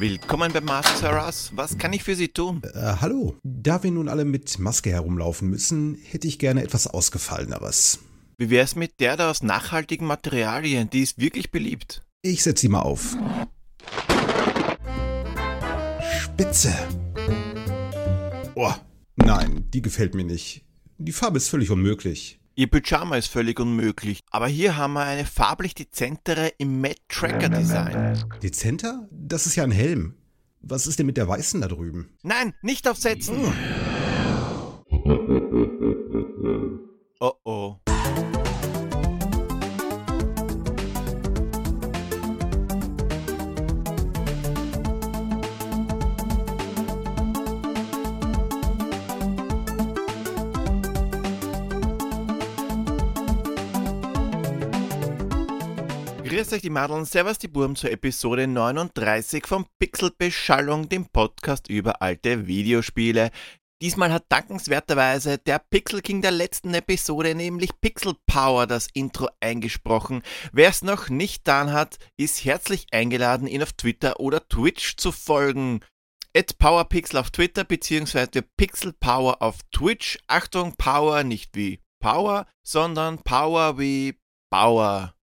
Willkommen bei Master Russ. Was kann ich für Sie tun? Äh, hallo. Da wir nun alle mit Maske herumlaufen müssen, hätte ich gerne etwas Ausgefalleneres. Wie wär's mit der da aus nachhaltigen Materialien? Die ist wirklich beliebt. Ich setze sie mal auf. Spitze. Oh, nein, die gefällt mir nicht. Die Farbe ist völlig unmöglich. Ihr Pyjama ist völlig unmöglich. Aber hier haben wir eine farblich dezentere im Matte Tracker Design. Dezenter? Das ist ja ein Helm. Was ist denn mit der weißen da drüben? Nein, nicht aufsetzen! Oh oh. Grüß euch die Madeln, Servus die Burm zur Episode 39 von Pixelbeschallung, dem Podcast über alte Videospiele. Diesmal hat dankenswerterweise der Pixel King der letzten Episode, nämlich Pixel Power, das Intro eingesprochen. Wer es noch nicht getan hat, ist herzlich eingeladen, ihn auf Twitter oder Twitch zu folgen. At PowerPixel auf Twitter bzw. Pixel Power auf Twitch. Achtung, Power nicht wie Power, sondern Power wie Bauer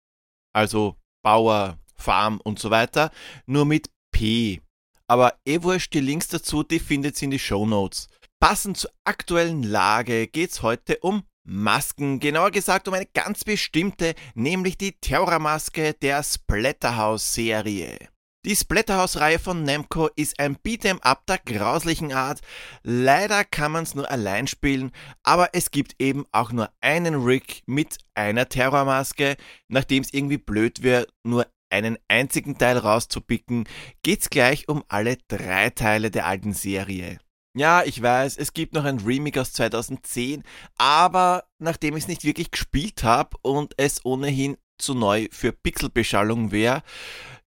also Bauer, Farm und so weiter, nur mit P. Aber eh wurscht, die Links dazu, die findet ihr in die Show Notes. Passend zur aktuellen Lage geht's heute um Masken, genauer gesagt um eine ganz bestimmte, nämlich die Terrormaske der Splatterhouse-Serie. Die Splatterhouse-Reihe von Namco ist ein Beat'em Up der grauslichen Art. Leider kann man es nur allein spielen, aber es gibt eben auch nur einen Rig mit einer Terrormaske. Nachdem es irgendwie blöd wäre, nur einen einzigen Teil rauszupicken, geht's gleich um alle drei Teile der alten Serie. Ja, ich weiß, es gibt noch ein Remake aus 2010, aber nachdem ich es nicht wirklich gespielt habe und es ohnehin zu neu für Pixelbeschallung wäre,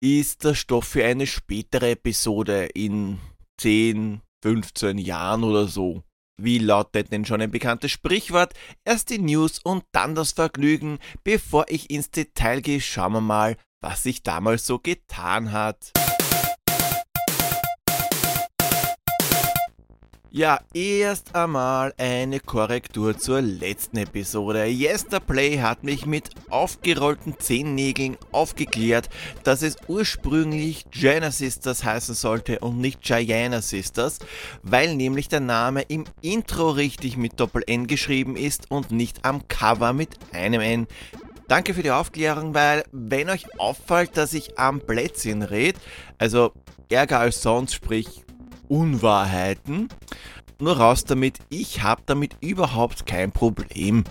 ist der Stoff für eine spätere Episode in 10, 15 Jahren oder so. Wie lautet denn schon ein bekanntes Sprichwort? Erst die News und dann das Vergnügen. Bevor ich ins Detail gehe, schauen wir mal, was sich damals so getan hat. Ja, erst einmal eine Korrektur zur letzten Episode. Yesterplay hat mich mit aufgerollten Zehennägeln aufgeklärt, dass es ursprünglich Jana Sisters heißen sollte und nicht Giana Sisters, weil nämlich der Name im Intro richtig mit Doppel-N geschrieben ist und nicht am Cover mit einem N. Danke für die Aufklärung, weil wenn euch auffällt, dass ich am Plätzchen rede, also ärger als sonst, sprich Unwahrheiten. Nur raus damit, ich habe damit überhaupt kein Problem.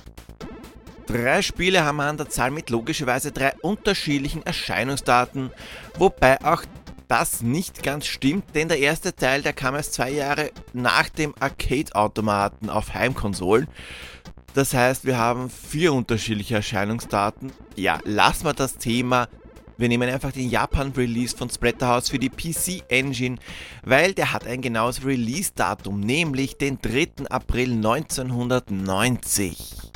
Drei Spiele haben wir an der Zahl mit logischerweise drei unterschiedlichen Erscheinungsdaten, wobei auch das nicht ganz stimmt, denn der erste Teil, der kam erst zwei Jahre nach dem Arcade-Automaten auf Heimkonsolen. Das heißt, wir haben vier unterschiedliche Erscheinungsdaten. Ja, lassen wir das Thema wir nehmen einfach den Japan-Release von Splatterhouse für die PC Engine, weil der hat ein genaues Release-Datum, nämlich den 3. April 1990.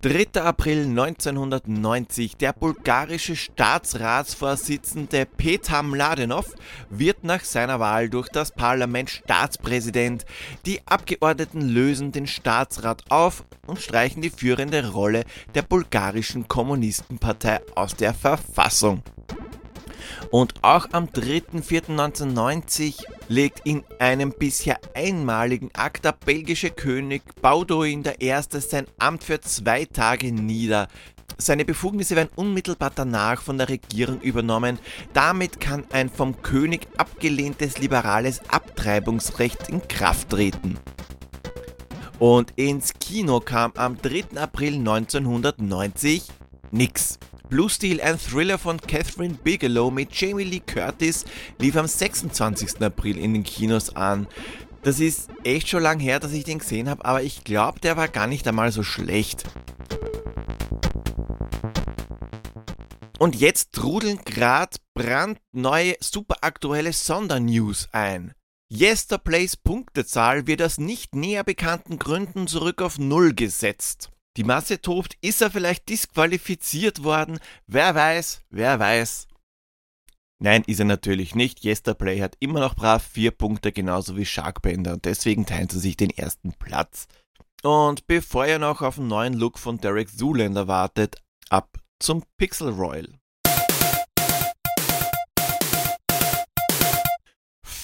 3. April 1990. Der bulgarische Staatsratsvorsitzende Petar Mladenov wird nach seiner Wahl durch das Parlament Staatspräsident. Die Abgeordneten lösen den Staatsrat auf und streichen die führende Rolle der bulgarischen Kommunistenpartei aus der Verfassung. Und auch am 3.4.1990 legt in einem bisher einmaligen Akt der belgische König Bauduin I. sein Amt für zwei Tage nieder. Seine Befugnisse werden unmittelbar danach von der Regierung übernommen. Damit kann ein vom König abgelehntes liberales Abtreibungsrecht in Kraft treten. Und ins Kino kam am 3. April 1990 nix. Blue Steel, ein Thriller von Catherine Bigelow mit Jamie Lee Curtis, lief am 26. April in den Kinos an. Das ist echt schon lang her, dass ich den gesehen habe, aber ich glaube, der war gar nicht einmal so schlecht. Und jetzt trudeln gerade brandneue, superaktuelle Sondernews ein. Yesterplays Punktezahl wird aus nicht näher bekannten Gründen zurück auf Null gesetzt. Die Masse tobt, ist er vielleicht disqualifiziert worden? Wer weiß, wer weiß. Nein, ist er natürlich nicht. Yesterplay hat immer noch brav vier Punkte, genauso wie Sharkbender und deswegen teilen sie sich den ersten Platz. Und bevor ihr noch auf einen neuen Look von Derek Zoolander wartet, ab zum Pixel Royal.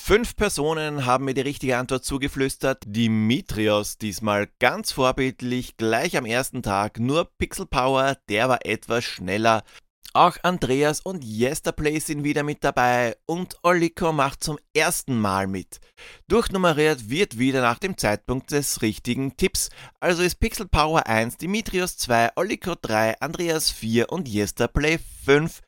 Fünf Personen haben mir die richtige Antwort zugeflüstert. Dimitrios diesmal ganz vorbildlich, gleich am ersten Tag. Nur Pixel Power, der war etwas schneller. Auch Andreas und Yesterplay sind wieder mit dabei und Oliko macht zum ersten Mal mit. Durchnummeriert wird wieder nach dem Zeitpunkt des richtigen Tipps, also ist Pixel Power 1, Dimitrios 2, Oliko 3, Andreas 4 und Yesterplay 5.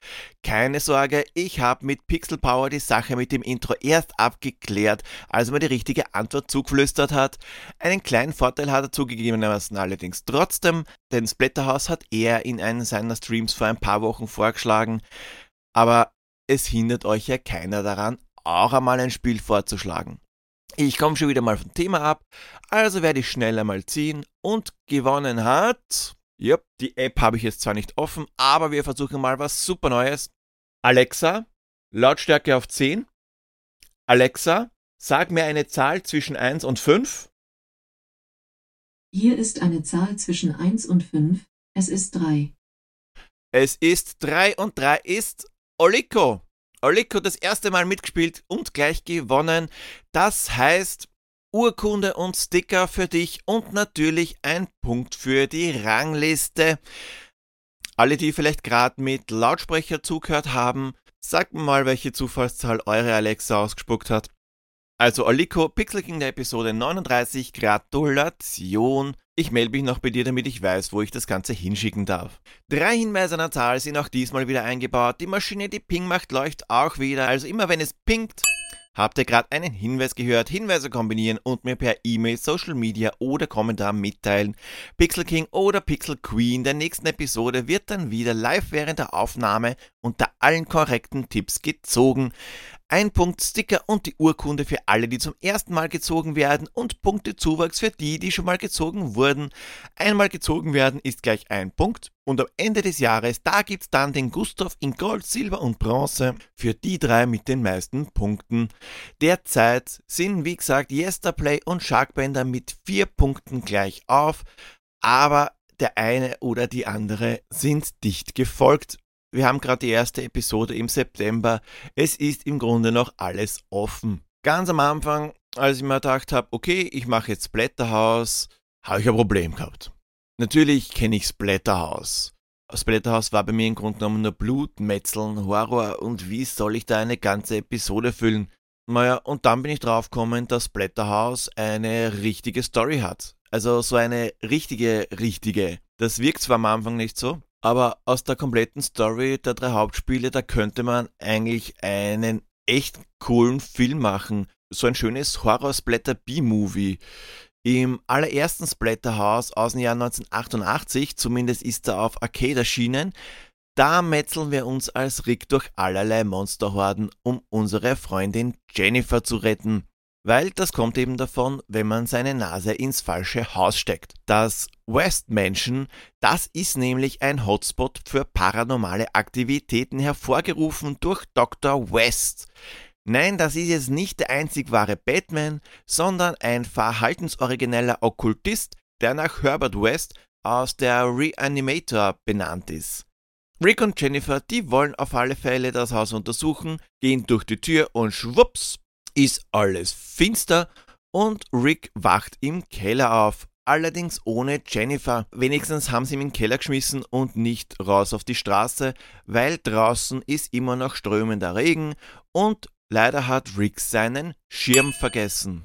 Keine Sorge, ich habe mit Pixel Power die Sache mit dem Intro erst abgeklärt, als er mir die richtige Antwort zugeflüstert hat. Einen kleinen Vorteil hat er zugegebenermaßen allerdings trotzdem, denn Splatterhouse hat er in einem seiner Streams vor ein paar Wochen vorgeschlagen, aber es hindert euch ja keiner daran, auch einmal ein Spiel vorzuschlagen. Ich komme schon wieder mal vom Thema ab, also werde ich schnell einmal ziehen und gewonnen hat. Yep, die App habe ich jetzt zwar nicht offen, aber wir versuchen mal was super Neues. Alexa, Lautstärke auf 10. Alexa, sag mir eine Zahl zwischen 1 und 5. Hier ist eine Zahl zwischen 1 und 5. Es ist 3. Es ist 3 und 3 ist Oliko. Oliko das erste Mal mitgespielt und gleich gewonnen. Das heißt, Urkunde und Sticker für dich und natürlich ein Punkt für die Rangliste. Alle, die vielleicht gerade mit Lautsprecher zugehört haben, sagt mir mal, welche Zufallszahl eure Alexa ausgespuckt hat. Also Oliko, Pixel King der Episode 39, Gratulation. Ich melde mich noch bei dir, damit ich weiß, wo ich das Ganze hinschicken darf. Drei Hinweise an der Zahl sind auch diesmal wieder eingebaut. Die Maschine, die Ping macht, leuchtet auch wieder. Also immer wenn es pinkt, Habt ihr gerade einen Hinweis gehört? Hinweise kombinieren und mir per E-Mail, Social Media oder Kommentar mitteilen. Pixel King oder Pixel Queen der nächsten Episode wird dann wieder live während der Aufnahme unter allen korrekten Tipps gezogen. Ein Punkt Sticker und die Urkunde für alle, die zum ersten Mal gezogen werden und Punktezuwachs für die, die schon mal gezogen wurden. Einmal gezogen werden ist gleich ein Punkt und am Ende des Jahres, da gibt's dann den Gustav in Gold, Silber und Bronze für die drei mit den meisten Punkten. Derzeit sind wie gesagt Yesterplay und Sharkbender mit vier Punkten gleich auf, aber der eine oder die andere sind dicht gefolgt. Wir haben gerade die erste Episode im September. Es ist im Grunde noch alles offen. Ganz am Anfang, als ich mir gedacht habe, okay, ich mache jetzt Blätterhaus, habe ich ein Problem gehabt. Natürlich kenne ich Splatterhouse. Splatterhouse war bei mir im Grunde genommen nur Blut, Metzeln, Horror und wie soll ich da eine ganze Episode füllen? Naja, und dann bin ich draufgekommen, dass Splatterhouse eine richtige Story hat. Also so eine richtige, richtige. Das wirkt zwar am Anfang nicht so, aber aus der kompletten Story der drei Hauptspiele, da könnte man eigentlich einen echt coolen Film machen. So ein schönes Horror-Splatter-B-Movie. Im allerersten Splatterhouse aus dem Jahr 1988, zumindest ist er auf Arcade erschienen, da metzeln wir uns als Rick durch allerlei Monsterhorden, um unsere Freundin Jennifer zu retten. Weil das kommt eben davon, wenn man seine Nase ins falsche Haus steckt. Das West Mansion, das ist nämlich ein Hotspot für paranormale Aktivitäten hervorgerufen durch Dr. West. Nein, das ist jetzt nicht der einzig wahre Batman, sondern ein verhaltensorigineller Okkultist, der nach Herbert West aus der Reanimator benannt ist. Rick und Jennifer, die wollen auf alle Fälle das Haus untersuchen, gehen durch die Tür und schwupps, ist alles finster und Rick wacht im Keller auf. Allerdings ohne Jennifer. Wenigstens haben sie ihn im Keller geschmissen und nicht raus auf die Straße, weil draußen ist immer noch strömender Regen und leider hat Rick seinen Schirm vergessen.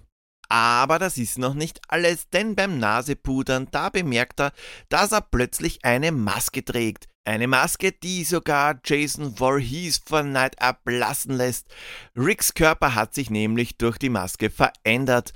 Aber das ist noch nicht alles, denn beim Nasepudern, da bemerkt er, dass er plötzlich eine Maske trägt. Eine Maske, die sogar Jason Voorhees von Night ablassen lässt. Ricks Körper hat sich nämlich durch die Maske verändert.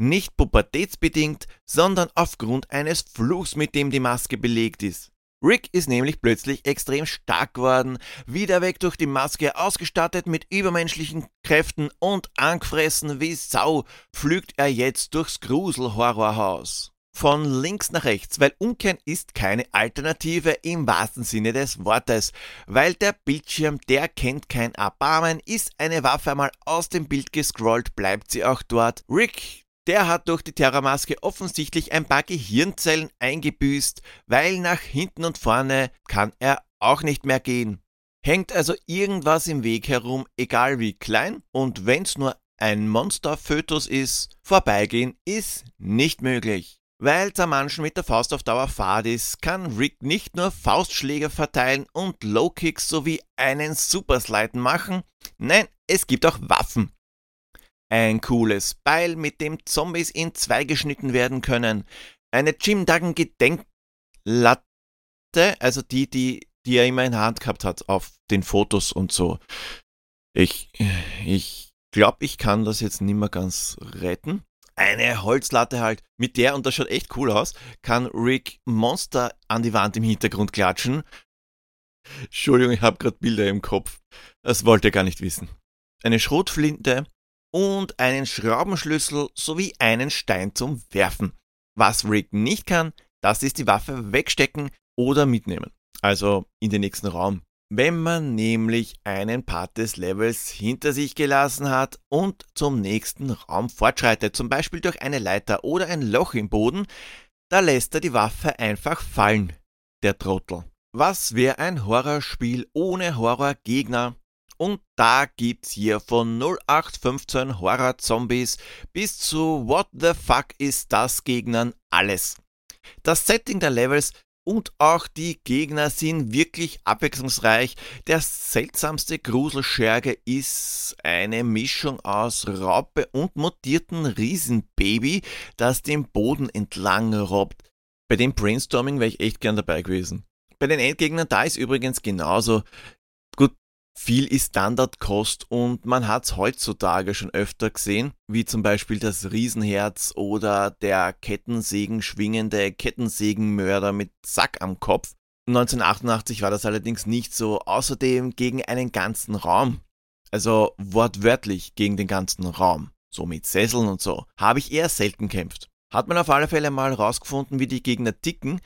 Nicht pubertätsbedingt, sondern aufgrund eines Fluchs, mit dem die Maske belegt ist. Rick ist nämlich plötzlich extrem stark geworden, wieder weg durch die Maske, ausgestattet mit übermenschlichen Kräften und angefressen wie Sau, pflügt er jetzt durchs Gruselhorrorhaus. von links nach rechts, weil Umkehren ist keine Alternative im wahrsten Sinne des Wortes, weil der Bildschirm, der kennt kein Erbarmen, ist eine Waffe einmal aus dem Bild gescrollt, bleibt sie auch dort. Rick, der hat durch die Terrormaske offensichtlich ein paar Gehirnzellen eingebüßt, weil nach hinten und vorne kann er auch nicht mehr gehen. Hängt also irgendwas im Weg herum, egal wie klein, und wenn's nur ein Monsterfötus ist, vorbeigehen ist nicht möglich. Weil Zermanschen mit der Faust auf Dauer fad ist, kann Rick nicht nur Faustschläge verteilen und Low-Kicks sowie einen Supersliden machen, nein, es gibt auch Waffen. Ein cooles Beil, mit dem Zombies in zwei geschnitten werden können. Eine Jim Duggan Gedenklatte, also die, die, die er immer in der Hand gehabt hat auf den Fotos und so. Ich, ich glaube, ich kann das jetzt nicht mehr ganz retten eine Holzlatte halt. Mit der, und das schaut echt cool aus, kann Rick Monster an die Wand im Hintergrund klatschen. Entschuldigung, ich habe gerade Bilder im Kopf. Das wollt ihr gar nicht wissen. Eine Schrotflinte und einen Schraubenschlüssel sowie einen Stein zum Werfen. Was Rick nicht kann, das ist die Waffe wegstecken oder mitnehmen. Also in den nächsten Raum wenn man nämlich einen Part des Levels hinter sich gelassen hat und zum nächsten Raum fortschreitet, zum Beispiel durch eine Leiter oder ein Loch im Boden, da lässt er die Waffe einfach fallen, der Trottel. Was wäre ein Horrorspiel ohne Horrorgegner? Und da gibt's hier von 0815 Horror-Zombies bis zu What the fuck ist das Gegnern alles. Das Setting der Levels und auch die Gegner sind wirklich abwechslungsreich. Der seltsamste Gruselscherge ist eine Mischung aus Raupe und mutierten Riesenbaby, das den Boden entlang robbt. Bei dem Brainstorming wäre ich echt gern dabei gewesen. Bei den Endgegnern da ist übrigens genauso. Viel ist Standardkost und man hat es heutzutage schon öfter gesehen, wie zum Beispiel das Riesenherz oder der Kettensägen schwingende Kettensägenmörder mit Sack am Kopf. 1988 war das allerdings nicht so, außerdem gegen einen ganzen Raum. Also wortwörtlich gegen den ganzen Raum. So mit Sesseln und so. Habe ich eher selten kämpft. Hat man auf alle Fälle mal rausgefunden, wie die Gegner ticken.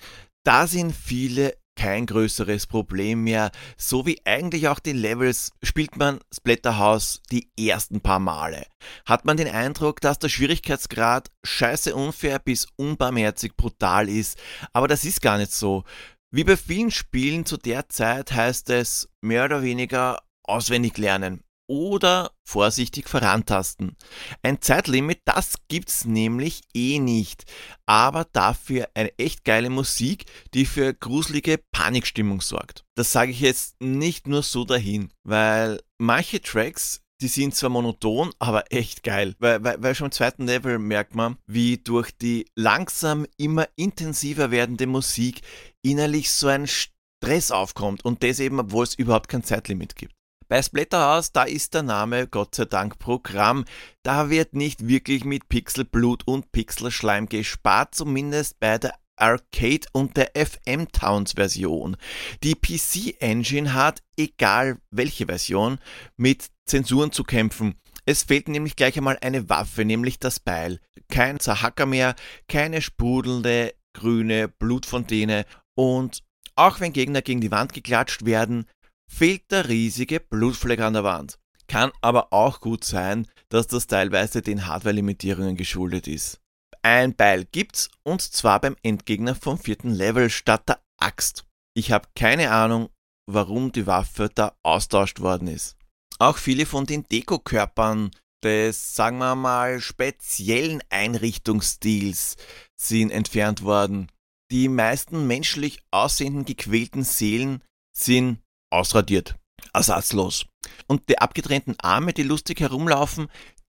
Da sind viele kein größeres Problem mehr. So wie eigentlich auch die Levels spielt man Splatterhouse die ersten paar Male. Hat man den Eindruck, dass der Schwierigkeitsgrad scheiße unfair bis unbarmherzig brutal ist, aber das ist gar nicht so. Wie bei vielen Spielen zu der Zeit heißt es mehr oder weniger auswendig lernen oder vorsichtig vorantasten. Ein Zeitlimit, das gibt's nämlich eh nicht, aber dafür eine echt geile Musik, die für gruselige Panikstimmung sorgt. Das sage ich jetzt nicht nur so dahin, weil manche Tracks die sind zwar monoton, aber echt geil. Weil, weil, weil schon im zweiten Level merkt man, wie durch die langsam immer intensiver werdende Musik innerlich so ein Stress aufkommt und das eben, obwohl es überhaupt kein Zeitlimit gibt. Bei Splatterhouse, da ist der Name Gott sei Dank Programm. Da wird nicht wirklich mit Pixelblut und Pixelschleim gespart, zumindest bei der Arcade und der FM Towns Version. Die PC Engine hat, egal welche Version, mit Zensuren zu kämpfen. Es fehlt nämlich gleich einmal eine Waffe, nämlich das Beil. Kein Zahacker mehr, keine sprudelnde grüne Blutfontäne und auch wenn Gegner gegen die Wand geklatscht werden, fehlt der riesige Blutfleck an der Wand. Kann aber auch gut sein, dass das teilweise den Hardware-Limitierungen geschuldet ist. Ein Beil gibt's und zwar beim Endgegner vom vierten Level statt der Axt. Ich habe keine Ahnung, warum die Waffe da austauscht worden ist. Auch viele von den Dekokörpern des, sagen wir mal, speziellen Einrichtungsstils sind entfernt worden. Die meisten menschlich aussehenden gequälten Seelen sind ausradiert. Ersatzlos. Und die abgetrennten Arme, die lustig herumlaufen,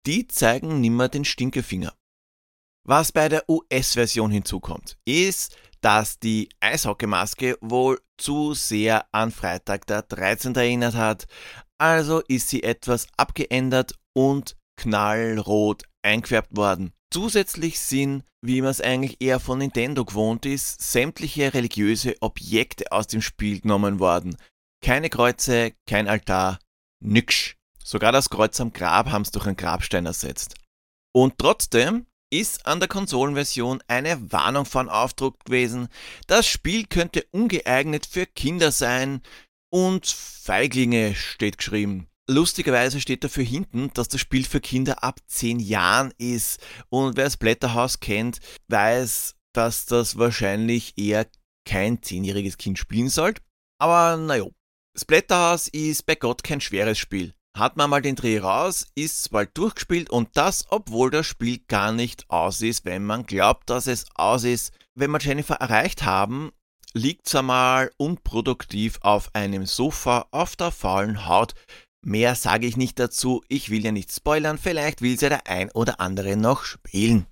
die zeigen nimmer den Stinkefinger. Was bei der US-Version hinzukommt, ist, dass die Eishockeymaske wohl zu sehr an Freitag der 13. erinnert hat, also ist sie etwas abgeändert und knallrot eingefärbt worden. Zusätzlich sind, wie man es eigentlich eher von Nintendo gewohnt ist, sämtliche religiöse Objekte aus dem Spiel genommen worden. Keine Kreuze, kein Altar, nix. Sogar das Kreuz am Grab haben sie durch einen Grabstein ersetzt. Und trotzdem ist an der Konsolenversion eine Warnung von Aufdruck gewesen. Das Spiel könnte ungeeignet für Kinder sein und Feiglinge steht geschrieben. Lustigerweise steht dafür hinten, dass das Spiel für Kinder ab 10 Jahren ist. Und wer Splatterhouse kennt, weiß, dass das wahrscheinlich eher kein 10-jähriges Kind spielen sollte. Aber naja, Splatterhouse ist bei Gott kein schweres Spiel. Hat man mal den Dreh raus, ist bald durchgespielt und das, obwohl das Spiel gar nicht aus ist, wenn man glaubt, dass es aus ist. Wenn wir Jennifer erreicht haben, liegt's einmal unproduktiv auf einem Sofa auf der faulen Haut. Mehr sage ich nicht dazu, ich will ja nicht spoilern, vielleicht will sie der ein oder andere noch spielen.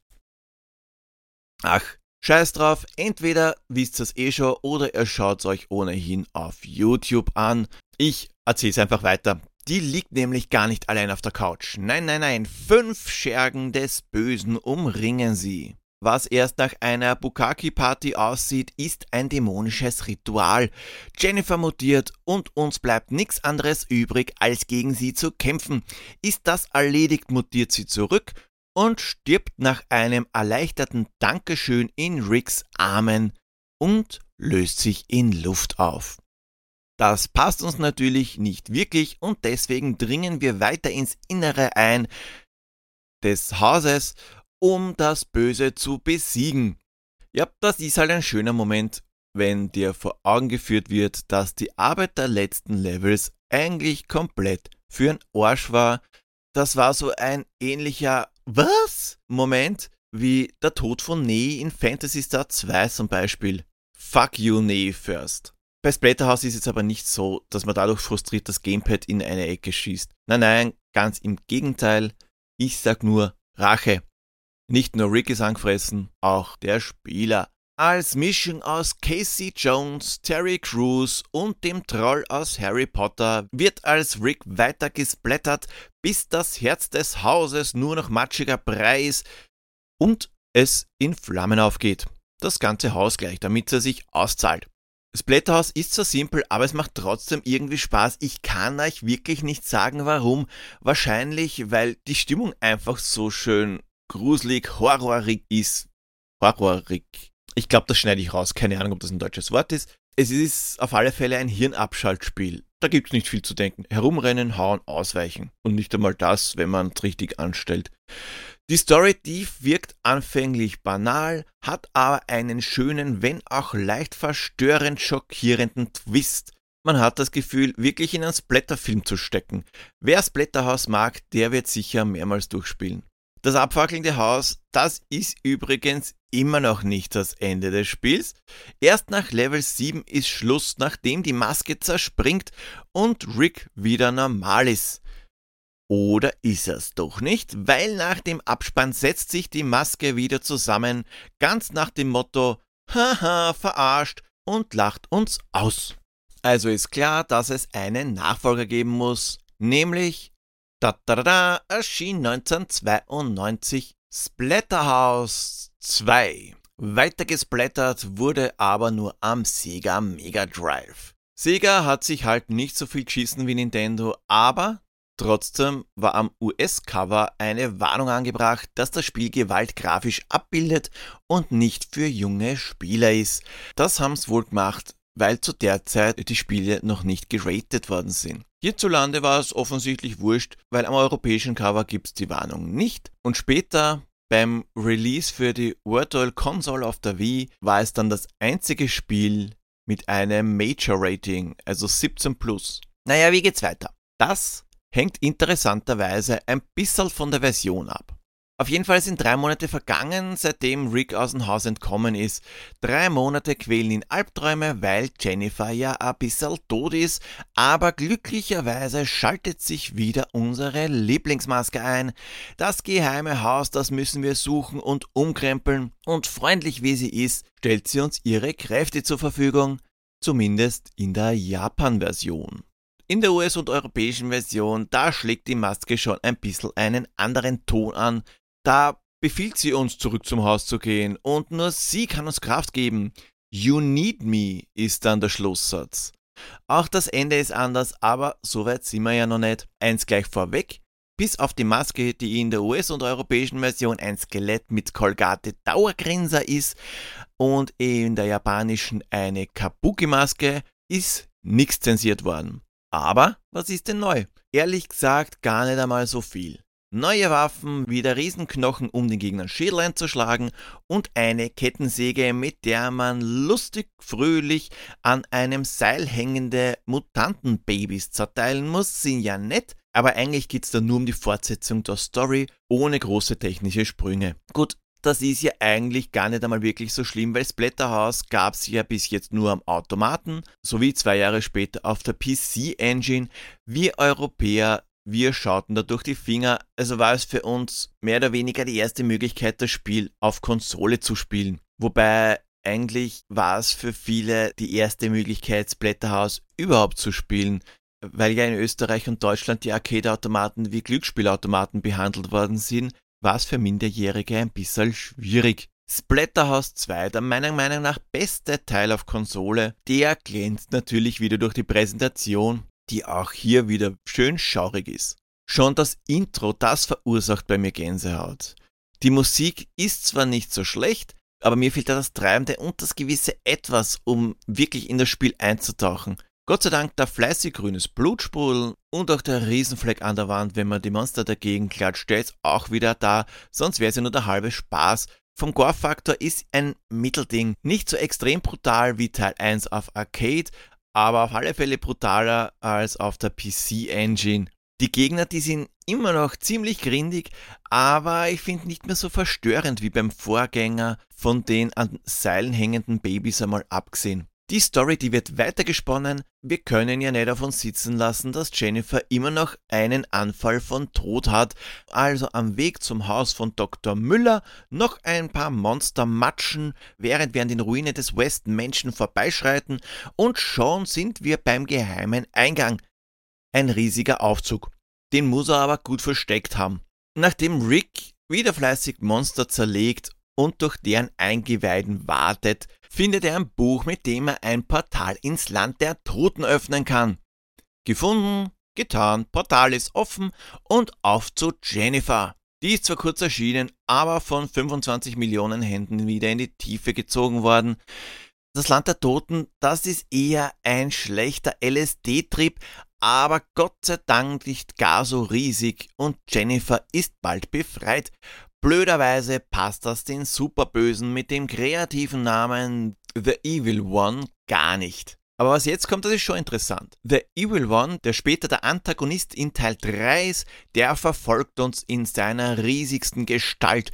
Ach, scheiß drauf, entweder wisst ihr's eh schon oder ihr schaut's euch ohnehin auf YouTube an. Ich erzähl's einfach weiter. Die liegt nämlich gar nicht allein auf der Couch. Nein, nein, nein, fünf Schergen des Bösen umringen sie. Was erst nach einer Bukaki-Party aussieht, ist ein dämonisches Ritual. Jennifer mutiert und uns bleibt nichts anderes übrig, als gegen sie zu kämpfen. Ist das erledigt, mutiert sie zurück und stirbt nach einem erleichterten Dankeschön in Ricks Armen und löst sich in Luft auf. Das passt uns natürlich nicht wirklich und deswegen dringen wir weiter ins Innere ein des Hauses um das Böse zu besiegen. Ja, das ist halt ein schöner Moment, wenn dir vor Augen geführt wird, dass die Arbeit der letzten Levels eigentlich komplett für ein Arsch war. Das war so ein ähnlicher Was? Moment wie der Tod von Ney in Fantasy Star 2 zum Beispiel. Fuck you, Ney first. Bei Splatterhouse ist es aber nicht so, dass man dadurch frustriert das Gamepad in eine Ecke schießt. Nein, nein, ganz im Gegenteil. Ich sag nur Rache. Nicht nur Rick ist angefressen, auch der Spieler. Als Mischung aus Casey Jones, Terry Crews und dem Troll aus Harry Potter wird als Rick weiter gesplättert, bis das Herz des Hauses nur noch matschiger Brei ist und es in Flammen aufgeht. Das ganze Haus gleich, damit er sich auszahlt. Splatterhouse ist so simpel, aber es macht trotzdem irgendwie Spaß. Ich kann euch wirklich nicht sagen, warum. Wahrscheinlich, weil die Stimmung einfach so schön gruselig, horrorig ist. Horrorig. Ich glaube, das schneide ich raus. Keine Ahnung, ob das ein deutsches Wort ist. Es ist auf alle Fälle ein Hirnabschaltspiel. Da gibt es nicht viel zu denken. Herumrennen, hauen, ausweichen. Und nicht einmal das, wenn man es richtig anstellt. Die Story, die wirkt anfänglich banal, hat aber einen schönen, wenn auch leicht verstörend schockierenden Twist. Man hat das Gefühl, wirklich in einen Splatterfilm zu stecken. Wer Splatterhouse mag, der wird sicher mehrmals durchspielen. Das abfackelnde Haus, das ist übrigens immer noch nicht das Ende des Spiels. Erst nach Level 7 ist Schluss, nachdem die Maske zerspringt und Rick wieder normal ist. Oder ist es doch nicht, weil nach dem Abspann setzt sich die Maske wieder zusammen, ganz nach dem Motto, haha, verarscht und lacht uns aus. Also ist klar, dass es einen Nachfolger geben muss, nämlich da, da, da, da erschien 1992 Splatterhouse 2. Weiter gesplattert wurde aber nur am Sega Mega Drive. Sega hat sich halt nicht so viel geschissen wie Nintendo, aber trotzdem war am US-Cover eine Warnung angebracht, dass das Spiel Gewalt grafisch abbildet und nicht für junge Spieler ist. Das haben's wohl gemacht, weil zu der Zeit die Spiele noch nicht geratet worden sind. Hierzulande war es offensichtlich wurscht, weil am europäischen Cover gibt's die Warnung nicht. Und später beim Release für die Virtual Console auf der Wii war es dann das einzige Spiel mit einem Major Rating, also 17 plus. Naja, wie geht's weiter? Das hängt interessanterweise ein bisschen von der Version ab. Auf jeden Fall sind drei Monate vergangen, seitdem Rick aus dem Haus entkommen ist. Drei Monate quälen ihn Albträume, weil Jennifer ja ein bisschen tot ist, aber glücklicherweise schaltet sich wieder unsere Lieblingsmaske ein. Das geheime Haus, das müssen wir suchen und umkrempeln, und freundlich wie sie ist, stellt sie uns ihre Kräfte zur Verfügung, zumindest in der Japan-Version. In der US- und europäischen Version, da schlägt die Maske schon ein bisschen einen anderen Ton an, da befiehlt sie uns, zurück zum Haus zu gehen und nur sie kann uns Kraft geben. You need me ist dann der Schlusssatz. Auch das Ende ist anders, aber so weit sind wir ja noch nicht. Eins gleich vorweg. Bis auf die Maske, die in der US- und europäischen Version ein Skelett mit Colgate Dauergrinser ist und in der japanischen eine Kabuki-Maske, ist nichts zensiert worden. Aber was ist denn neu? Ehrlich gesagt gar nicht einmal so viel. Neue Waffen wie der Riesenknochen, um den Gegnern Schädel einzuschlagen und eine Kettensäge, mit der man lustig fröhlich an einem Seil hängende Mutantenbabys zerteilen muss, sind ja nett, aber eigentlich geht's da nur um die Fortsetzung der Story ohne große technische Sprünge. Gut, das ist ja eigentlich gar nicht einmal wirklich so schlimm, weil Splatterhouse gab's ja bis jetzt nur am Automaten, sowie zwei Jahre später auf der PC-Engine. Wir Europäer wir schauten da durch die Finger, also war es für uns mehr oder weniger die erste Möglichkeit, das Spiel auf Konsole zu spielen. Wobei eigentlich war es für viele die erste Möglichkeit, Splatterhouse überhaupt zu spielen, weil ja in Österreich und Deutschland die Arcade-Automaten wie Glücksspielautomaten behandelt worden sind, war es für Minderjährige ein bisschen schwierig. Splatterhouse 2, der meiner Meinung nach beste Teil auf Konsole, der glänzt natürlich wieder durch die Präsentation, die auch hier wieder schön schaurig ist. Schon das Intro, das verursacht bei mir Gänsehaut. Die Musik ist zwar nicht so schlecht, aber mir fehlt da das Treibende und das gewisse Etwas, um wirklich in das Spiel einzutauchen. Gott sei Dank der fleißig grünes Blutsprudeln und auch der Riesenfleck an der Wand, wenn man die Monster dagegen klatscht, der ist auch wieder da, sonst wäre es ja nur der halbe Spaß. Vom Gore-Faktor ist ein Mittelding, nicht so extrem brutal wie Teil 1 auf Arcade, aber auf alle Fälle brutaler als auf der PC-Engine. Die Gegner, die sind immer noch ziemlich grindig, aber ich finde nicht mehr so verstörend wie beim Vorgänger von den an Seilen hängenden Babys einmal abgesehen. Die Story, die wird weitergesponnen. Wir können ja nicht uns sitzen lassen, dass Jennifer immer noch einen Anfall von Tod hat. Also am Weg zum Haus von Dr. Müller noch ein paar Monster matschen, während wir an den Ruinen des West Menschen vorbeischreiten und schon sind wir beim geheimen Eingang. Ein riesiger Aufzug. Den muss er aber gut versteckt haben. Nachdem Rick wieder fleißig Monster zerlegt und durch deren Eingeweiden wartet, findet er ein Buch, mit dem er ein Portal ins Land der Toten öffnen kann. Gefunden, getan, Portal ist offen und auf zu Jennifer. Die ist zwar kurz erschienen, aber von 25 Millionen Händen wieder in die Tiefe gezogen worden. Das Land der Toten, das ist eher ein schlechter LSD-Trip, aber Gott sei Dank nicht gar so riesig und Jennifer ist bald befreit. Blöderweise passt das den Superbösen mit dem kreativen Namen The Evil One gar nicht. Aber was jetzt kommt, das ist schon interessant. The Evil One, der später der Antagonist in Teil 3 ist, der verfolgt uns in seiner riesigsten Gestalt.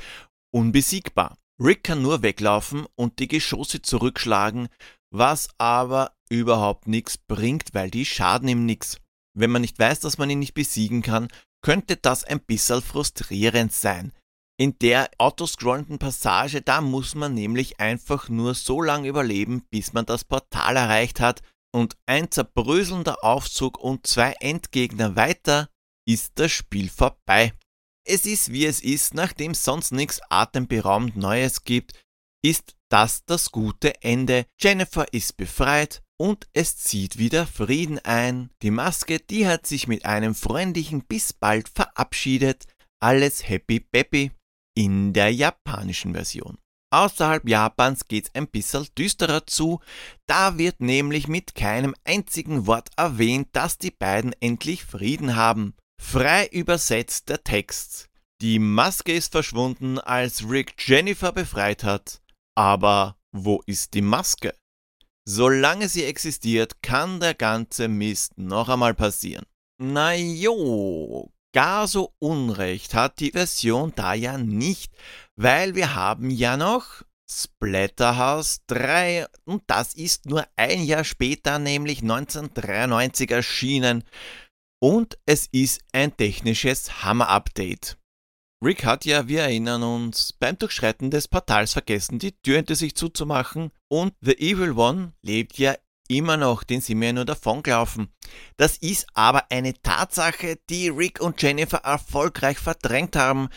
Unbesiegbar. Rick kann nur weglaufen und die Geschosse zurückschlagen, was aber überhaupt nichts bringt, weil die schaden ihm nichts. Wenn man nicht weiß, dass man ihn nicht besiegen kann, könnte das ein bisschen frustrierend sein. In der autoscrollenden Passage, da muss man nämlich einfach nur so lange überleben, bis man das Portal erreicht hat und ein zerbröselnder Aufzug und zwei Endgegner weiter ist das Spiel vorbei. Es ist wie es ist, nachdem sonst nichts atemberaubend Neues gibt, ist das das gute Ende. Jennifer ist befreit und es zieht wieder Frieden ein. Die Maske, die hat sich mit einem freundlichen bis bald verabschiedet. Alles happy peppy in der japanischen Version. Außerhalb Japans geht's ein bisschen düsterer zu, da wird nämlich mit keinem einzigen Wort erwähnt, dass die beiden endlich Frieden haben. Frei übersetzt der Text. Die Maske ist verschwunden, als Rick Jennifer befreit hat. Aber wo ist die Maske? Solange sie existiert, kann der ganze Mist noch einmal passieren. Na jo, Gar so Unrecht hat die Version da ja nicht, weil wir haben ja noch Splatterhouse 3 und das ist nur ein Jahr später, nämlich 1993 erschienen und es ist ein technisches Hammer-Update. Rick hat ja, wir erinnern uns, beim Durchschreiten des Portals vergessen, die Tür hinter sich zuzumachen und The Evil One lebt ja immer noch, den sind wir ja nur davongelaufen. Das ist aber eine Tatsache, die Rick und Jennifer erfolgreich verdrängt haben.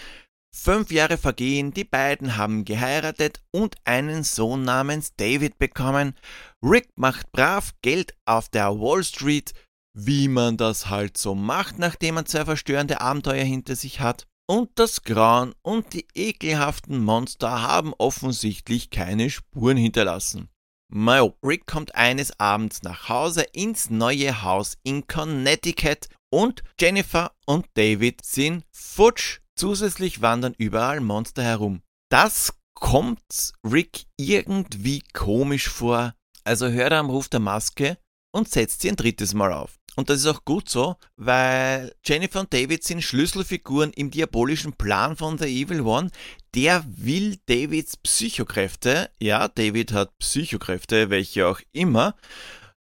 Fünf Jahre vergehen, die beiden haben geheiratet und einen Sohn namens David bekommen. Rick macht brav Geld auf der Wall Street wie man das halt so macht, nachdem man zwei verstörende Abenteuer hinter sich hat. Und das Grauen und die ekelhaften Monster haben offensichtlich keine Spuren hinterlassen. Mayo, Rick kommt eines Abends nach Hause ins neue Haus in Connecticut und Jennifer und David sind futsch. Zusätzlich wandern überall Monster herum. Das kommt Rick irgendwie komisch vor. Also hört er am Ruf der Maske und setzt sie ein drittes Mal auf. Und das ist auch gut so, weil Jennifer und David sind Schlüsselfiguren im diabolischen Plan von The Evil One. Der will Davids Psychokräfte, ja, David hat Psychokräfte, welche auch immer,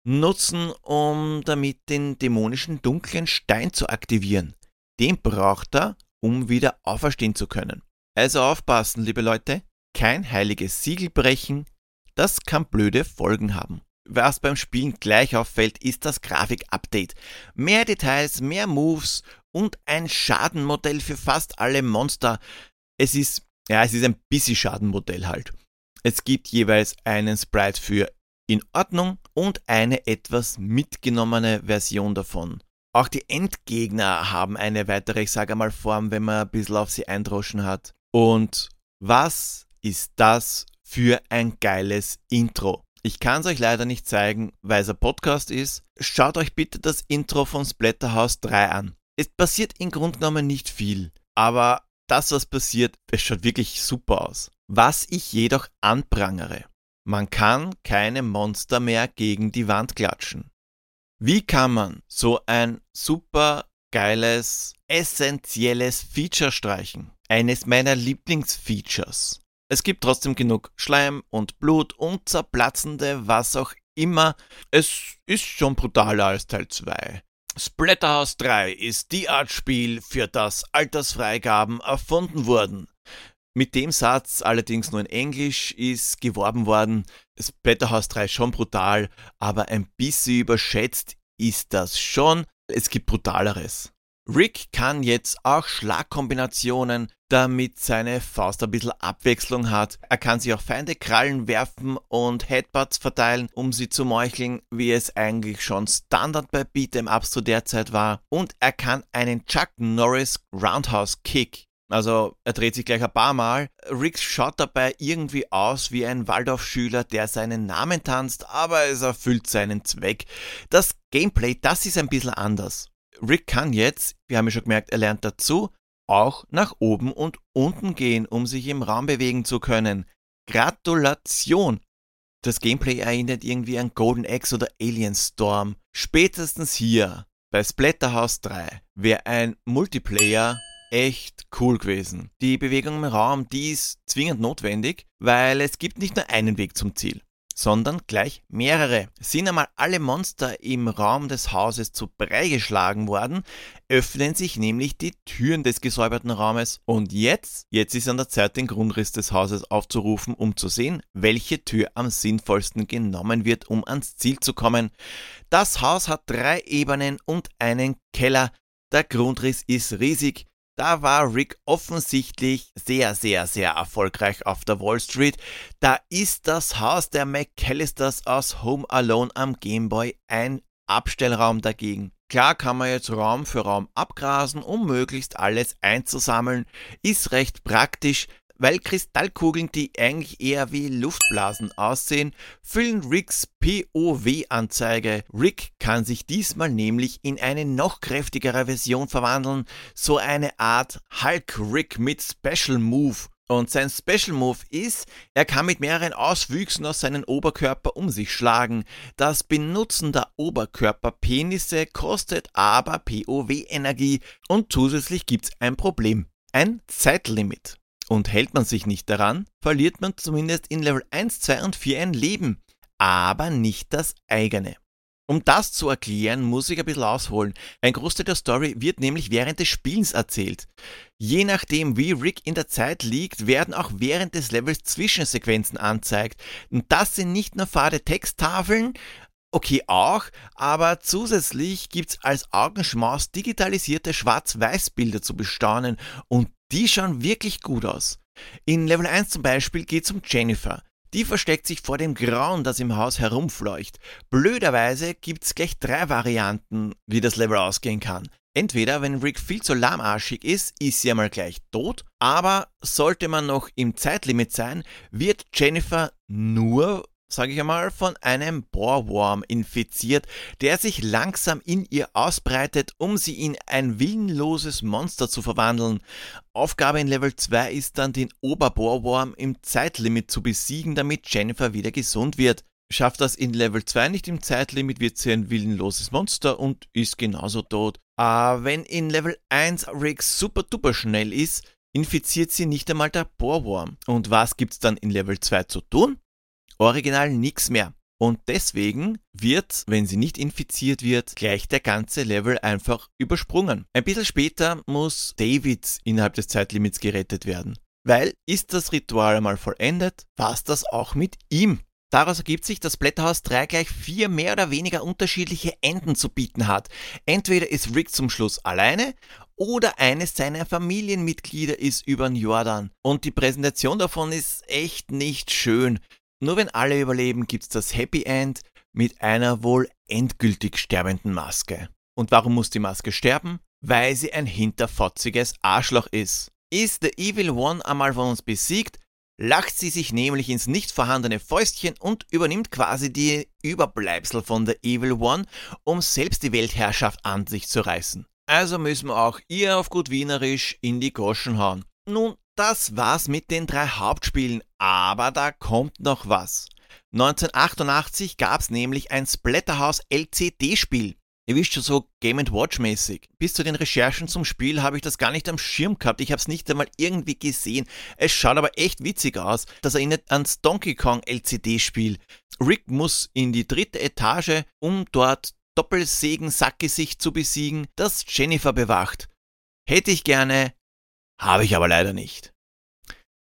nutzen, um damit den dämonischen dunklen Stein zu aktivieren. Den braucht er, um wieder auferstehen zu können. Also aufpassen, liebe Leute, kein heiliges Siegel brechen, das kann blöde Folgen haben. Was beim Spielen gleich auffällt, ist das Grafik-Update. Mehr Details, mehr Moves und ein Schadenmodell für fast alle Monster. Es ist, ja, es ist ein bisschen Schadenmodell halt. Es gibt jeweils einen Sprite für in Ordnung und eine etwas mitgenommene Version davon. Auch die Endgegner haben eine weitere, ich sage mal, Form, wenn man ein bisschen auf sie eindroschen hat. Und was ist das für ein geiles Intro? Ich kann es euch leider nicht zeigen, weil es ein Podcast ist. Schaut euch bitte das Intro von Splatterhouse 3 an. Es passiert im Grunde genommen nicht viel, aber das, was passiert, es schaut wirklich super aus. Was ich jedoch anprangere, man kann keine Monster mehr gegen die Wand klatschen. Wie kann man so ein super geiles, essentielles Feature streichen? Eines meiner Lieblingsfeatures. Es gibt trotzdem genug Schleim und Blut und zerplatzende, was auch immer. Es ist schon brutaler als Teil 2. Splatterhouse 3 ist die Art Spiel, für das Altersfreigaben erfunden wurden. Mit dem Satz, allerdings nur in Englisch, ist geworben worden, Splatterhouse 3 ist schon brutal, aber ein bisschen überschätzt ist das schon. Es gibt brutaleres. Rick kann jetzt auch Schlagkombinationen, damit seine Faust ein bisschen Abwechslung hat. Er kann sich auch Feinde Krallen werfen und Headbutts verteilen, um sie zu meucheln, wie es eigentlich schon Standard bei Beat'em Ups zu der Zeit war. Und er kann einen Chuck Norris Roundhouse Kick also er dreht sich gleich ein paar Mal. Rick schaut dabei irgendwie aus wie ein Waldorfschüler, der seinen Namen tanzt, aber es erfüllt seinen Zweck. Das Gameplay, das ist ein bisschen anders. Rick kann jetzt, wir haben ja schon gemerkt, er lernt dazu, auch nach oben und unten gehen, um sich im Raum bewegen zu können. Gratulation! Das Gameplay erinnert irgendwie an Golden Axe oder Alien Storm. Spätestens hier, bei Splatterhouse 3, wäre ein Multiplayer echt cool gewesen. Die Bewegung im Raum, die ist zwingend notwendig, weil es gibt nicht nur einen Weg zum Ziel sondern gleich mehrere. Sind einmal alle Monster im Raum des Hauses zu Brei geschlagen worden, öffnen sich nämlich die Türen des gesäuberten Raumes. Und jetzt, jetzt ist an der Zeit, den Grundriss des Hauses aufzurufen, um zu sehen, welche Tür am sinnvollsten genommen wird, um ans Ziel zu kommen. Das Haus hat drei Ebenen und einen Keller. Der Grundriss ist riesig. Da war Rick offensichtlich sehr, sehr, sehr erfolgreich auf der Wall Street. Da ist das Haus der McAllisters aus Home Alone am Gameboy ein Abstellraum dagegen. Klar kann man jetzt Raum für Raum abgrasen, um möglichst alles einzusammeln. Ist recht praktisch, weil Kristallkugeln, die eigentlich eher wie Luftblasen aussehen, füllen Ricks POW-Anzeige. Rick kann sich diesmal nämlich in eine noch kräftigere Version verwandeln, so eine Art Hulk Rick mit Special Move. Und sein Special Move ist, er kann mit mehreren Auswüchsen aus seinem Oberkörper um sich schlagen. Das Benutzen der Oberkörperpenisse kostet aber POW-Energie und zusätzlich gibt's ein Problem. Ein Zeitlimit. Und hält man sich nicht daran, verliert man zumindest in Level 1, 2 und 4 ein Leben, aber nicht das eigene. Um das zu erklären, muss ich ein bisschen ausholen. Ein Großteil der Story wird nämlich während des Spielens erzählt. Je nachdem, wie Rick in der Zeit liegt, werden auch während des Levels Zwischensequenzen anzeigt. Und das sind nicht nur fade Texttafeln, okay auch, aber zusätzlich gibt's als Augenschmaus digitalisierte Schwarz-Weiß-Bilder zu bestaunen und die schauen wirklich gut aus. In Level 1 zum Beispiel geht es um Jennifer. Die versteckt sich vor dem Grauen, das im Haus herumfleucht. Blöderweise gibt's gleich drei Varianten, wie das Level ausgehen kann. Entweder, wenn Rick viel zu lahmarschig ist, ist sie einmal gleich tot, aber sollte man noch im Zeitlimit sein, wird Jennifer nur, sage ich einmal, von einem Bohrwurm infiziert, der sich langsam in ihr ausbreitet, um sie in ein willenloses Monster zu verwandeln. Aufgabe in Level 2 ist dann, den Oberbohrwurm im Zeitlimit zu besiegen, damit Jennifer wieder gesund wird. Schafft das in Level 2 nicht im Zeitlimit, wird sie ein willenloses Monster und ist genauso tot. Äh, wenn in Level 1 Rick super duper schnell ist, infiziert sie nicht einmal der Bohrwurm. Und was gibt's dann in Level 2 zu tun? Original nix mehr. Und deswegen wird, wenn sie nicht infiziert wird, gleich der ganze Level einfach übersprungen. Ein bisschen später muss David innerhalb des Zeitlimits gerettet werden. Weil ist das Ritual einmal vollendet, war's das auch mit ihm. Daraus ergibt sich, dass Blätterhaus 3 gleich vier mehr oder weniger unterschiedliche Enden zu bieten hat. Entweder ist Rick zum Schluss alleine oder eines seiner Familienmitglieder ist über den Jordan. Und die Präsentation davon ist echt nicht schön. Nur wenn alle überleben, gibt's das Happy End mit einer wohl endgültig sterbenden Maske. Und warum muss die Maske sterben? Weil sie ein hinterfotziges Arschloch ist. Ist The Evil One einmal von uns besiegt, lacht sie sich nämlich ins nicht vorhandene Fäustchen und übernimmt quasi die Überbleibsel von der Evil One, um selbst die Weltherrschaft an sich zu reißen. Also müssen wir auch ihr auf gut Wienerisch in die Goschen hauen. Nun, das war's mit den drei Hauptspielen, aber da kommt noch was. 1988 gab's nämlich ein Splatterhouse LCD-Spiel. Ihr wisst schon so Game Watch mäßig. Bis zu den Recherchen zum Spiel habe ich das gar nicht am Schirm gehabt. Ich habe es nicht einmal irgendwie gesehen. Es schaut aber echt witzig aus. Das erinnert ans Donkey Kong LCD-Spiel. Rick muss in die dritte Etage, um dort Doppelsägen-Sackgesicht zu besiegen, das Jennifer bewacht. Hätte ich gerne, habe ich aber leider nicht.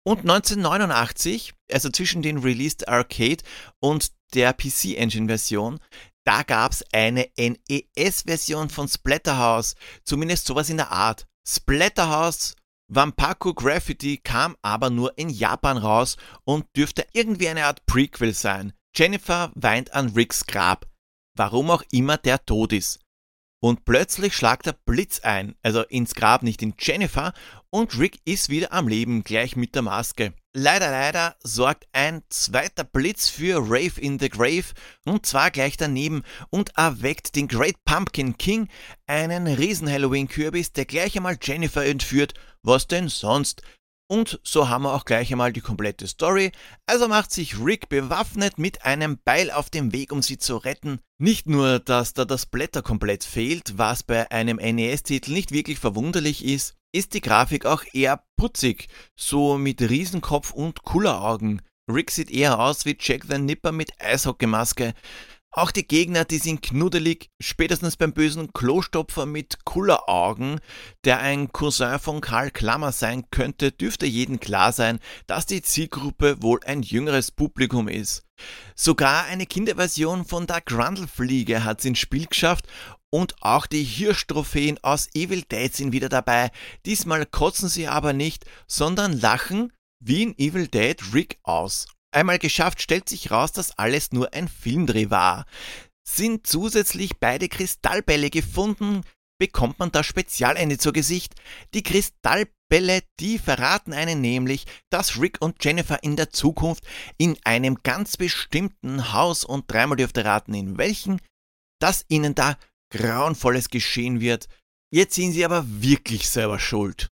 Und 1989, also zwischen den Released Arcade und der PC Engine Version, da gab's eine NES-Version von Splatterhouse, zumindest sowas in der Art. Splatterhouse Vampaku Graffiti kam aber nur in Japan raus und dürfte irgendwie eine Art Prequel sein. Jennifer weint an Ricks Grab, warum auch immer der tot ist. Und plötzlich schlagt der Blitz ein, also ins Grab, nicht in Jennifer, und Rick ist wieder am Leben, gleich mit der Maske. Leider, leider sorgt ein zweiter Blitz für Rave in the Grave, und zwar gleich daneben, und erweckt den Great Pumpkin King, einen riesen Halloween-Kürbis, der gleich einmal Jennifer entführt. Was denn sonst? Und so haben wir auch gleich einmal die komplette Story. Also macht sich Rick bewaffnet mit einem Beil auf dem Weg, um sie zu retten. Nicht nur, dass da das Blätter komplett fehlt, was bei einem NES-Titel nicht wirklich verwunderlich ist, ist die Grafik auch eher putzig, so mit Riesenkopf und Kulleraugen. Rick sieht eher aus wie Jack the Nipper mit Eishockeymaske. Auch die Gegner, die sind knuddelig, spätestens beim bösen Klostopfer mit Kulleraugen, der ein Cousin von Karl Klammer sein könnte, dürfte jedem klar sein, dass die Zielgruppe wohl ein jüngeres Publikum ist. Sogar eine Kinderversion von der Grundlfliege hat's ins Spiel geschafft und auch die Hirschtrophäen aus Evil Dead sind wieder dabei. Diesmal kotzen sie aber nicht, sondern lachen wie in Evil Dead Rick aus. Einmal geschafft, stellt sich raus, dass alles nur ein Filmdreh war. Sind zusätzlich beide Kristallbälle gefunden, bekommt man das Spezialende zu Gesicht. Die Kristallbälle, die verraten einen nämlich, dass Rick und Jennifer in der Zukunft in einem ganz bestimmten Haus und dreimal dürfte raten in welchen, dass ihnen da grauenvolles geschehen wird. Jetzt sind sie aber wirklich selber schuld.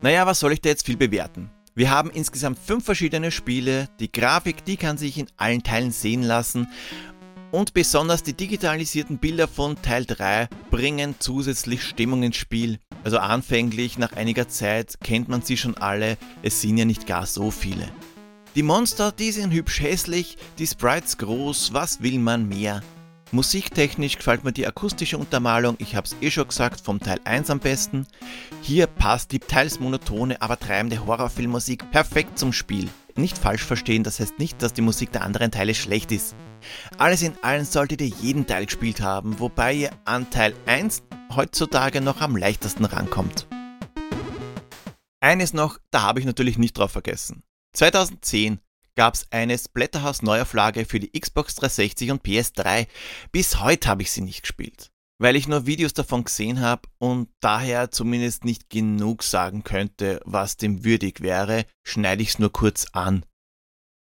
Naja, was soll ich da jetzt viel bewerten? Wir haben insgesamt fünf verschiedene Spiele. Die Grafik, die kann sich in allen Teilen sehen lassen. Und besonders die digitalisierten Bilder von Teil 3 bringen zusätzlich Stimmung ins Spiel. Also anfänglich, nach einiger Zeit kennt man sie schon alle, es sind ja nicht gar so viele. Die Monster, die sind hübsch hässlich, die Sprites groß, was will man mehr? Musiktechnisch gefällt mir die akustische Untermalung, ich habe es eh schon gesagt, vom Teil 1 am besten. Hier passt die teils monotone, aber treibende Horrorfilmmusik perfekt zum Spiel. Nicht falsch verstehen, das heißt nicht, dass die Musik der anderen Teile schlecht ist. Alles in allem solltet ihr jeden Teil gespielt haben, wobei ihr an Teil 1 heutzutage noch am leichtesten rankommt. Eines noch, da habe ich natürlich nicht drauf vergessen. 2010 gab es eine Splatterhouse-Neuauflage für die Xbox 360 und PS3. Bis heute habe ich sie nicht gespielt, weil ich nur Videos davon gesehen habe und daher zumindest nicht genug sagen könnte, was dem würdig wäre, schneide ich es nur kurz an.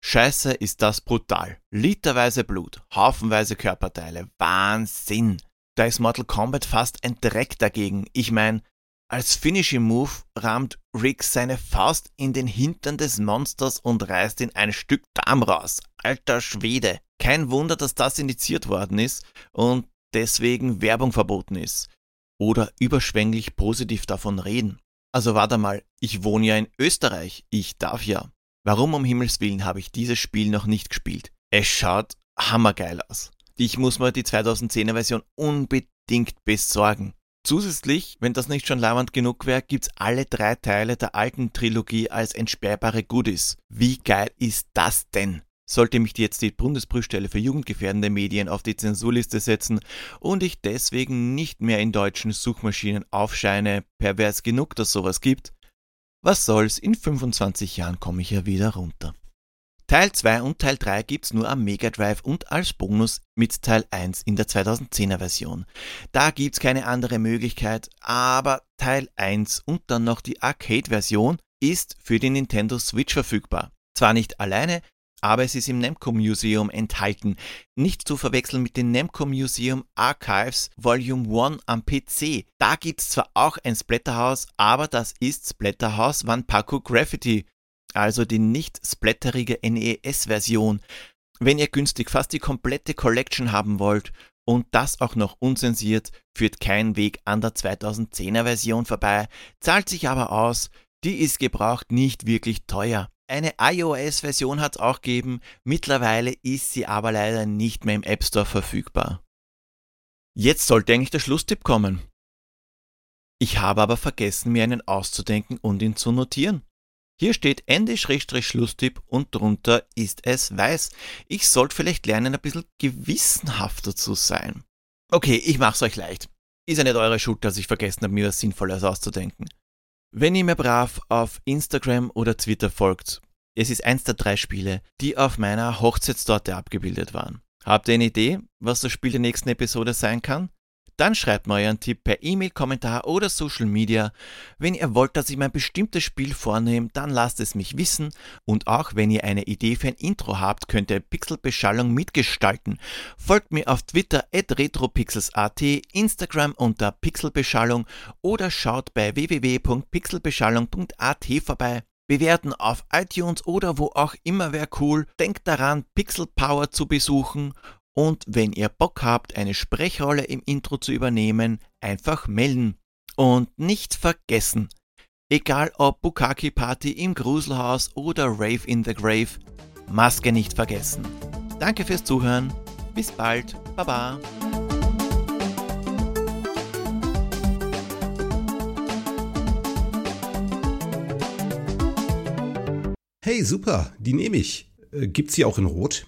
Scheiße ist das brutal. Literweise Blut, haufenweise Körperteile, Wahnsinn. Da ist Mortal Kombat fast ein Dreck dagegen. Ich meine, als Finishing Move rammt Rick seine Faust in den Hintern des Monsters und reißt ihn ein Stück Darm raus. Alter Schwede. Kein Wunder, dass das indiziert worden ist und deswegen Werbung verboten ist. Oder überschwänglich positiv davon reden. Also warte mal, ich wohne ja in Österreich, ich darf ja. Warum um Himmels Willen habe ich dieses Spiel noch nicht gespielt? Es schaut hammergeil aus. Ich muss mir die 2010er Version unbedingt besorgen. Zusätzlich, wenn das nicht schon lauernd genug wäre, gibt's alle drei Teile der alten Trilogie als entsperrbare Goodies. Wie geil ist das denn? Sollte mich jetzt die Bundesprüfstelle für jugendgefährdende Medien auf die Zensurliste setzen und ich deswegen nicht mehr in deutschen Suchmaschinen aufscheine, pervers genug, dass sowas gibt, was soll's, in 25 Jahren komme ich ja wieder runter. Teil 2 und Teil 3 gibt's nur am Mega Drive und als Bonus mit Teil 1 in der 2010er Version. Da gibt's keine andere Möglichkeit, aber Teil 1 und dann noch die Arcade Version ist für die Nintendo Switch verfügbar. Zwar nicht alleine, aber es ist im Namco Museum enthalten. Nicht zu verwechseln mit dem Namco Museum Archives Volume 1 am PC. Da gibt's zwar auch ein Splatterhouse, aber das ist Splatterhouse Wanpaku Graffiti also die nicht splatterige NES-Version. Wenn ihr günstig fast die komplette Collection haben wollt und das auch noch unzensiert, führt kein Weg an der 2010er Version vorbei, zahlt sich aber aus, die ist gebraucht nicht wirklich teuer. Eine iOS-Version hat es auch gegeben, mittlerweile ist sie aber leider nicht mehr im App Store verfügbar. Jetzt sollte eigentlich der Schlusstipp kommen. Ich habe aber vergessen, mir einen auszudenken und ihn zu notieren. Hier steht Ende-Schlusstipp und drunter ist es weiß. Ich sollte vielleicht lernen, ein bisschen gewissenhafter zu sein. Okay, ich mach's euch leicht. Ist ja nicht eure Schuld, dass ich vergessen habe, mir was Sinnvolles auszudenken. Wenn ihr mir brav auf Instagram oder Twitter folgt, es ist eins der drei Spiele, die auf meiner Hochzeitstorte abgebildet waren. Habt ihr eine Idee, was das Spiel der nächsten Episode sein kann? Dann schreibt mir euren Tipp per E-Mail, Kommentar oder Social Media. Wenn ihr wollt, dass ich mein bestimmtes Spiel vornehme, dann lasst es mich wissen. Und auch wenn ihr eine Idee für ein Intro habt, könnt ihr Pixelbeschallung mitgestalten. Folgt mir auf Twitter at retropixels.at, Instagram unter Pixelbeschallung oder schaut bei www.pixelbeschallung.at vorbei. Bewerten auf iTunes oder wo auch immer wäre cool. Denkt daran, Pixel Power zu besuchen und wenn ihr Bock habt, eine Sprechrolle im Intro zu übernehmen, einfach melden. Und nicht vergessen, egal ob Bukaki Party im Gruselhaus oder Rave in the Grave, Maske nicht vergessen. Danke fürs Zuhören. Bis bald. Baba. Hey, super, die nehme ich. Äh, gibt's sie auch in Rot?